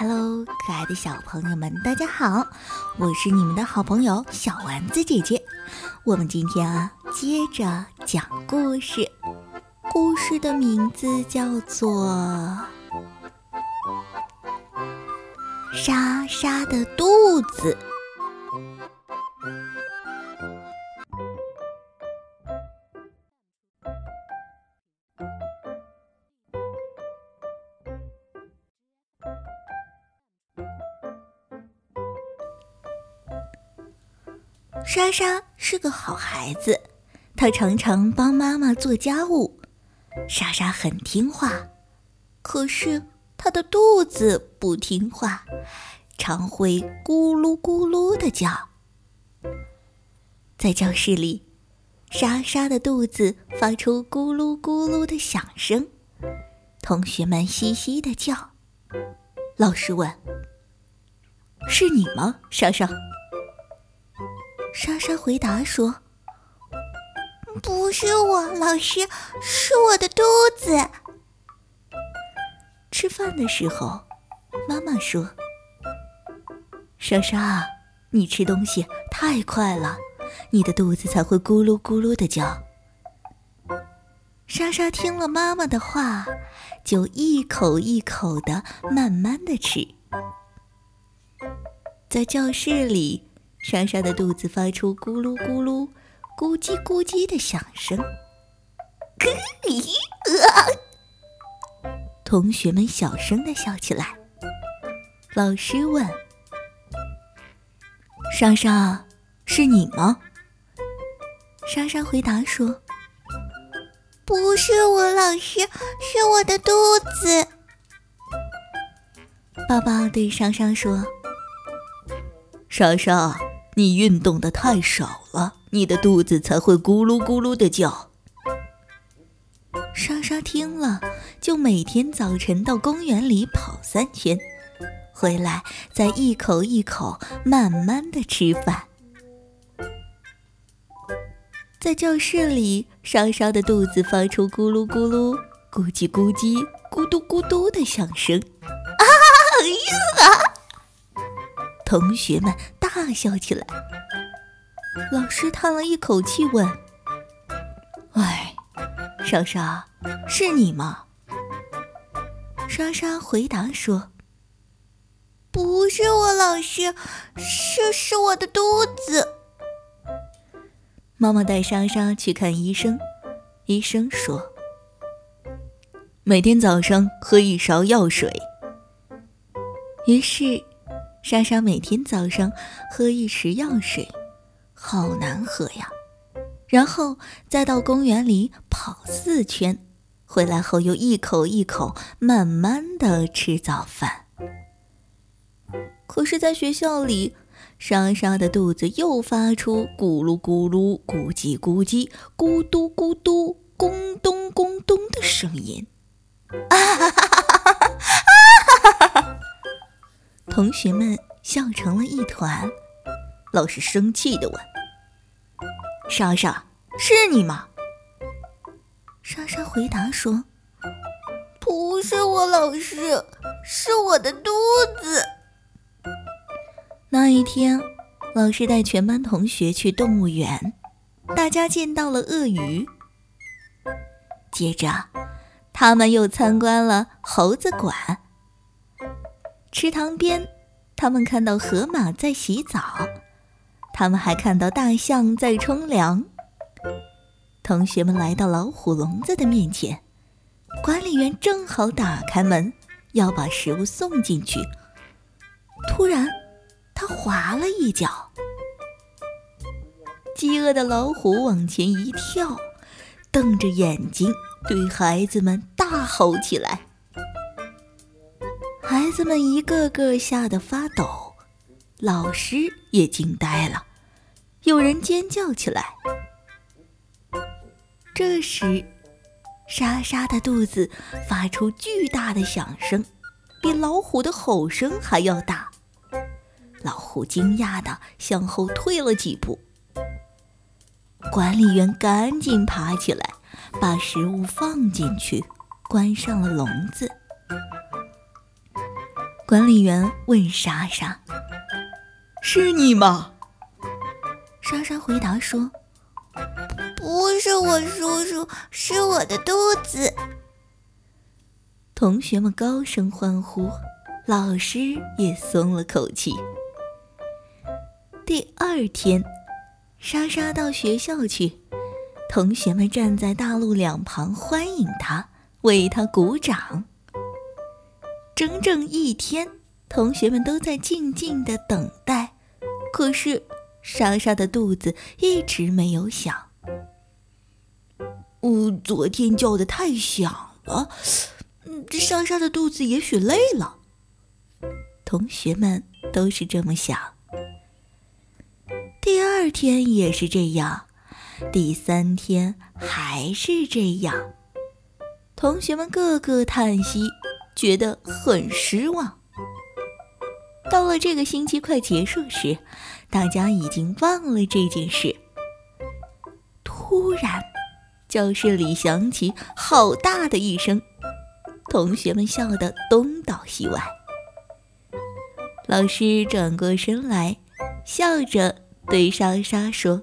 Hello，可爱的小朋友们，大家好！我是你们的好朋友小丸子姐姐。我们今天啊，接着讲故事。故事的名字叫做《莎莎的肚子》。莎莎是个好孩子，她常常帮妈妈做家务。莎莎很听话，可是她的肚子不听话，常会咕噜咕噜的叫。在教室里，莎莎的肚子发出咕噜咕噜的响声，同学们嘻嘻的叫。老师问：“是你吗，莎莎？”莎莎回答说：“不是我，老师，是我的肚子。”吃饭的时候，妈妈说：“莎莎，你吃东西太快了，你的肚子才会咕噜咕噜的叫。”莎莎听了妈妈的话，就一口一口的慢慢的吃。在教室里。莎莎的肚子发出咕噜咕噜、咕叽咕叽的响声。同学们小声的笑起来。老师问：“莎莎，是你吗？”莎莎回答说：“不是我，老师，是我的肚子。”爸爸对莎莎说：“莎莎。”你运动的太少了，你的肚子才会咕噜咕噜的叫。莎莎听了，就每天早晨到公园里跑三圈，回来再一口一口慢慢的吃饭。在教室里，莎莎的肚子发出咕噜咕噜、咕叽咕叽、咕嘟咕嘟的响声。啊呀！同学们。笑起来。老师叹了一口气，问：“哎，莎莎，是你吗？”莎莎回答说：“不是我，老师，是是我的肚子。”妈妈带莎莎去看医生，医生说：“每天早上喝一勺药水。”于是。莎莎每天早上喝一匙药水，好难喝呀。然后再到公园里跑四圈，回来后又一口一口慢慢的吃早饭。可是，在学校里，莎莎的肚子又发出咕噜咕噜、咕叽咕叽、咕嘟咕嘟、咕咚咕咚的声音。啊哈哈同学们笑成了一团，老师生气的问：“莎莎，是你吗？”莎莎回答说：“不是我，老师，是我的肚子。”那一天，老师带全班同学去动物园，大家见到了鳄鱼。接着，他们又参观了猴子馆。池塘边，他们看到河马在洗澡，他们还看到大象在冲凉。同学们来到老虎笼子的面前，管理员正好打开门，要把食物送进去。突然，他滑了一脚，饥饿的老虎往前一跳，瞪着眼睛对孩子们大吼起来。子们一个个吓得发抖，老师也惊呆了，有人尖叫起来。这时，莎莎的肚子发出巨大的响声，比老虎的吼声还要大。老虎惊讶地向后退了几步，管理员赶紧爬起来，把食物放进去，关上了笼子。管理员问莎莎：“是你吗？”莎莎回答说：“不是我，叔叔，是我的肚子。”同学们高声欢呼，老师也松了口气。第二天，莎莎到学校去，同学们站在大路两旁欢迎她，为她鼓掌。整整一天，同学们都在静静的等待，可是。莎莎的肚子一直没有响。嗯，昨天叫的太响了。嗯，这莎莎的肚子也许累了。同学们都是这么想。第二天也是这样，第三天还是这样。同学们个个叹息，觉得很失望。到了这个星期快结束时。大家已经忘了这件事。突然，教室里响起好大的一声，同学们笑得东倒西歪。老师转过身来，笑着对莎莎说：“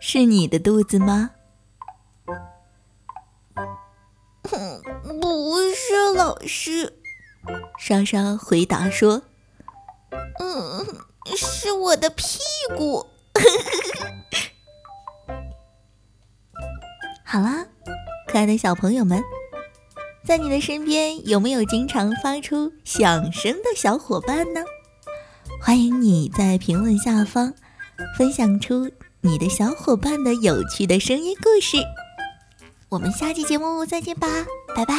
是你的肚子吗？”“老师。”莎莎回答说：“嗯。”是我的屁股。好啦，可爱的小朋友们，在你的身边有没有经常发出响声的小伙伴呢？欢迎你在评论下方分享出你的小伙伴的有趣的声音故事。我们下期节目再见吧，拜拜。